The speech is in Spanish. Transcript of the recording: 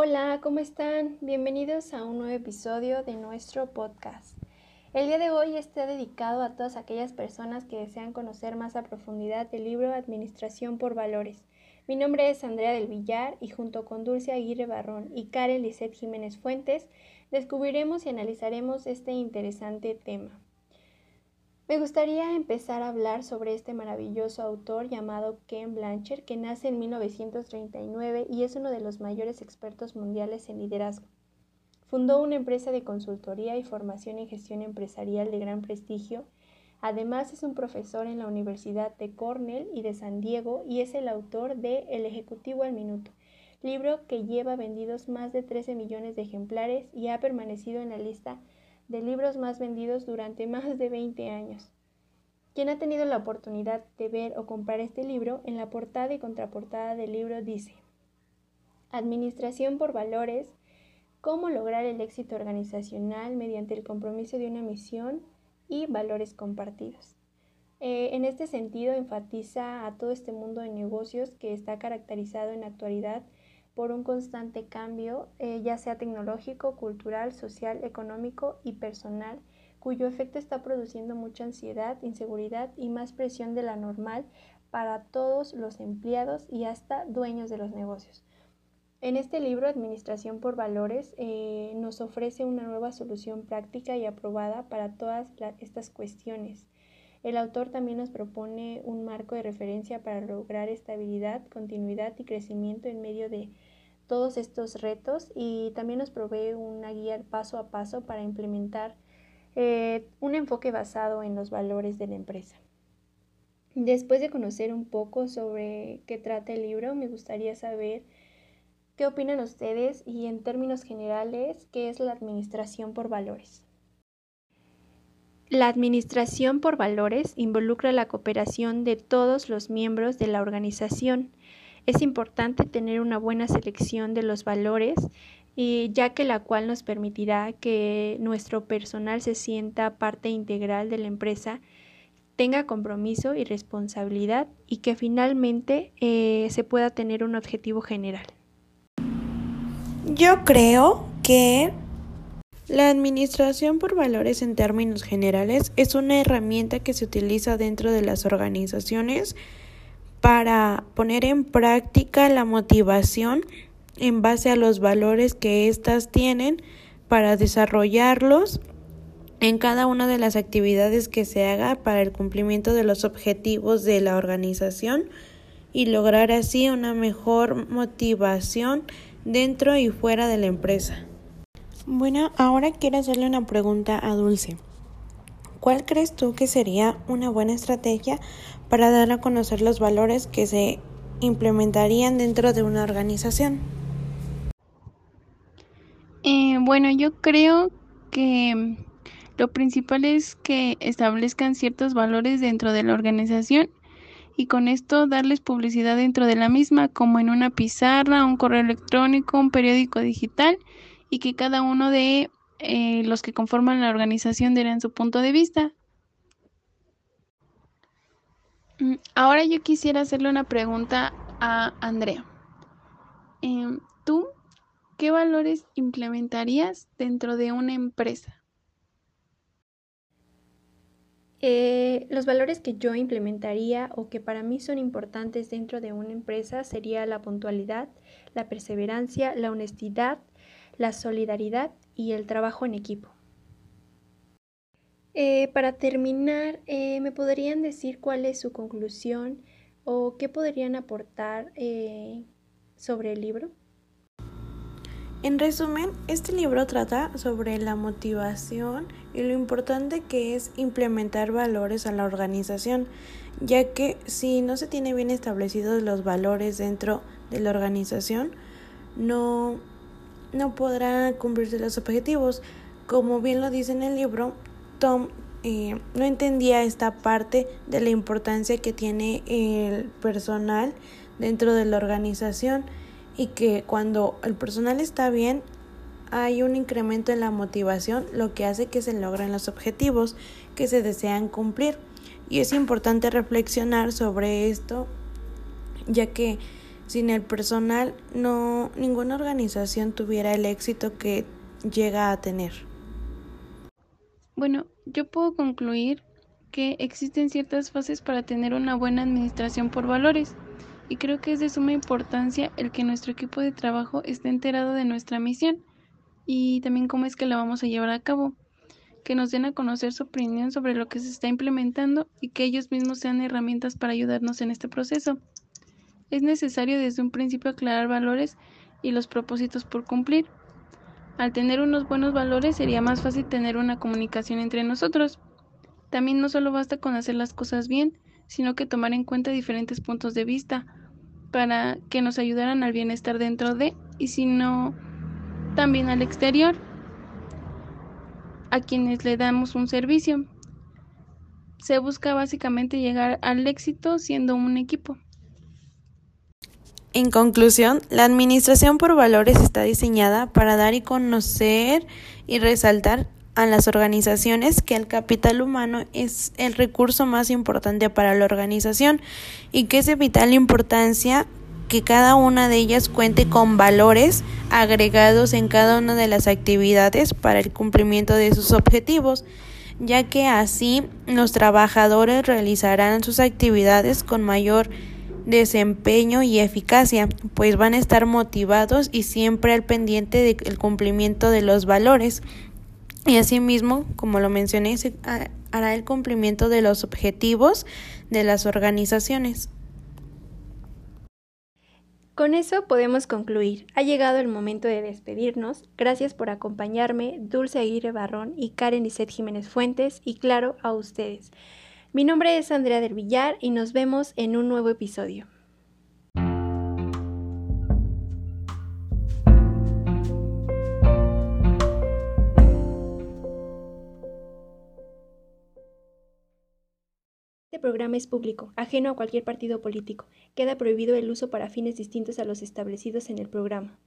Hola, ¿cómo están? Bienvenidos a un nuevo episodio de nuestro podcast. El día de hoy está dedicado a todas aquellas personas que desean conocer más a profundidad el libro Administración por Valores. Mi nombre es Andrea del Villar y junto con Dulce Aguirre Barrón y Karen Lisset Jiménez Fuentes descubriremos y analizaremos este interesante tema. Me gustaría empezar a hablar sobre este maravilloso autor llamado Ken Blanchard, que nace en 1939 y es uno de los mayores expertos mundiales en liderazgo. Fundó una empresa de consultoría y formación en gestión empresarial de gran prestigio. Además es un profesor en la Universidad de Cornell y de San Diego y es el autor de El Ejecutivo al Minuto, libro que lleva vendidos más de 13 millones de ejemplares y ha permanecido en la lista de libros más vendidos durante más de 20 años. Quien ha tenido la oportunidad de ver o comprar este libro, en la portada y contraportada del libro dice, Administración por valores, cómo lograr el éxito organizacional mediante el compromiso de una misión y valores compartidos. Eh, en este sentido, enfatiza a todo este mundo de negocios que está caracterizado en la actualidad por un constante cambio, eh, ya sea tecnológico, cultural, social, económico y personal, cuyo efecto está produciendo mucha ansiedad, inseguridad y más presión de la normal para todos los empleados y hasta dueños de los negocios. En este libro, Administración por Valores, eh, nos ofrece una nueva solución práctica y aprobada para todas estas cuestiones. El autor también nos propone un marco de referencia para lograr estabilidad, continuidad y crecimiento en medio de todos estos retos y también nos provee una guía paso a paso para implementar eh, un enfoque basado en los valores de la empresa. Después de conocer un poco sobre qué trata el libro, me gustaría saber qué opinan ustedes y en términos generales, qué es la administración por valores. La administración por valores involucra la cooperación de todos los miembros de la organización es importante tener una buena selección de los valores, y ya que la cual nos permitirá que nuestro personal se sienta parte integral de la empresa, tenga compromiso y responsabilidad y que finalmente eh, se pueda tener un objetivo general. Yo creo que la administración por valores en términos generales es una herramienta que se utiliza dentro de las organizaciones para poner en práctica la motivación en base a los valores que éstas tienen para desarrollarlos en cada una de las actividades que se haga para el cumplimiento de los objetivos de la organización y lograr así una mejor motivación dentro y fuera de la empresa. Bueno, ahora quiero hacerle una pregunta a Dulce. ¿Cuál crees tú que sería una buena estrategia para dar a conocer los valores que se implementarían dentro de una organización? Eh, bueno, yo creo que lo principal es que establezcan ciertos valores dentro de la organización y con esto darles publicidad dentro de la misma, como en una pizarra, un correo electrónico, un periódico digital y que cada uno de eh, los que conforman la organización den su punto de vista. Mm, ahora yo quisiera hacerle una pregunta a Andrea. Em, ¿Tú qué valores implementarías dentro de una empresa? Eh, los valores que yo implementaría o que para mí son importantes dentro de una empresa sería la puntualidad, la perseverancia, la honestidad, la solidaridad y el trabajo en equipo. Eh, para terminar, eh, ¿me podrían decir cuál es su conclusión o qué podrían aportar eh, sobre el libro? En resumen, este libro trata sobre la motivación y lo importante que es implementar valores a la organización, ya que si no se tiene bien establecidos los valores dentro de la organización, no, no podrá cumplirse los objetivos. Como bien lo dice en el libro, Tom eh, no entendía esta parte de la importancia que tiene el personal dentro de la organización y que cuando el personal está bien hay un incremento en la motivación, lo que hace que se logren los objetivos que se desean cumplir. Y es importante reflexionar sobre esto, ya que Sin el personal, no ninguna organización tuviera el éxito que llega a tener. Bueno, yo puedo concluir que existen ciertas fases para tener una buena administración por valores y creo que es de suma importancia el que nuestro equipo de trabajo esté enterado de nuestra misión y también cómo es que la vamos a llevar a cabo, que nos den a conocer su opinión sobre lo que se está implementando y que ellos mismos sean herramientas para ayudarnos en este proceso. Es necesario desde un principio aclarar valores y los propósitos por cumplir. Al tener unos buenos valores sería más fácil tener una comunicación entre nosotros. También no solo basta con hacer las cosas bien, sino que tomar en cuenta diferentes puntos de vista para que nos ayudaran al bienestar dentro de y si no también al exterior a quienes le damos un servicio. Se busca básicamente llegar al éxito siendo un equipo. En conclusión, la administración por valores está diseñada para dar y conocer y resaltar a las organizaciones que el capital humano es el recurso más importante para la organización y que es de vital importancia que cada una de ellas cuente con valores agregados en cada una de las actividades para el cumplimiento de sus objetivos, ya que así los trabajadores realizarán sus actividades con mayor desempeño y eficacia, pues van a estar motivados y siempre al pendiente del cumplimiento de los valores. Y asimismo, como lo mencioné, hará el cumplimiento de los objetivos de las organizaciones. Con eso podemos concluir. Ha llegado el momento de despedirnos. Gracias por acompañarme, Dulce Aguirre Barrón y Karen Lisette Jiménez Fuentes, y claro, a ustedes. Mi nombre es Andrea del Villar y nos vemos en un nuevo episodio. Este programa es público, ajeno a cualquier partido político. Queda prohibido el uso para fines distintos a los establecidos en el programa.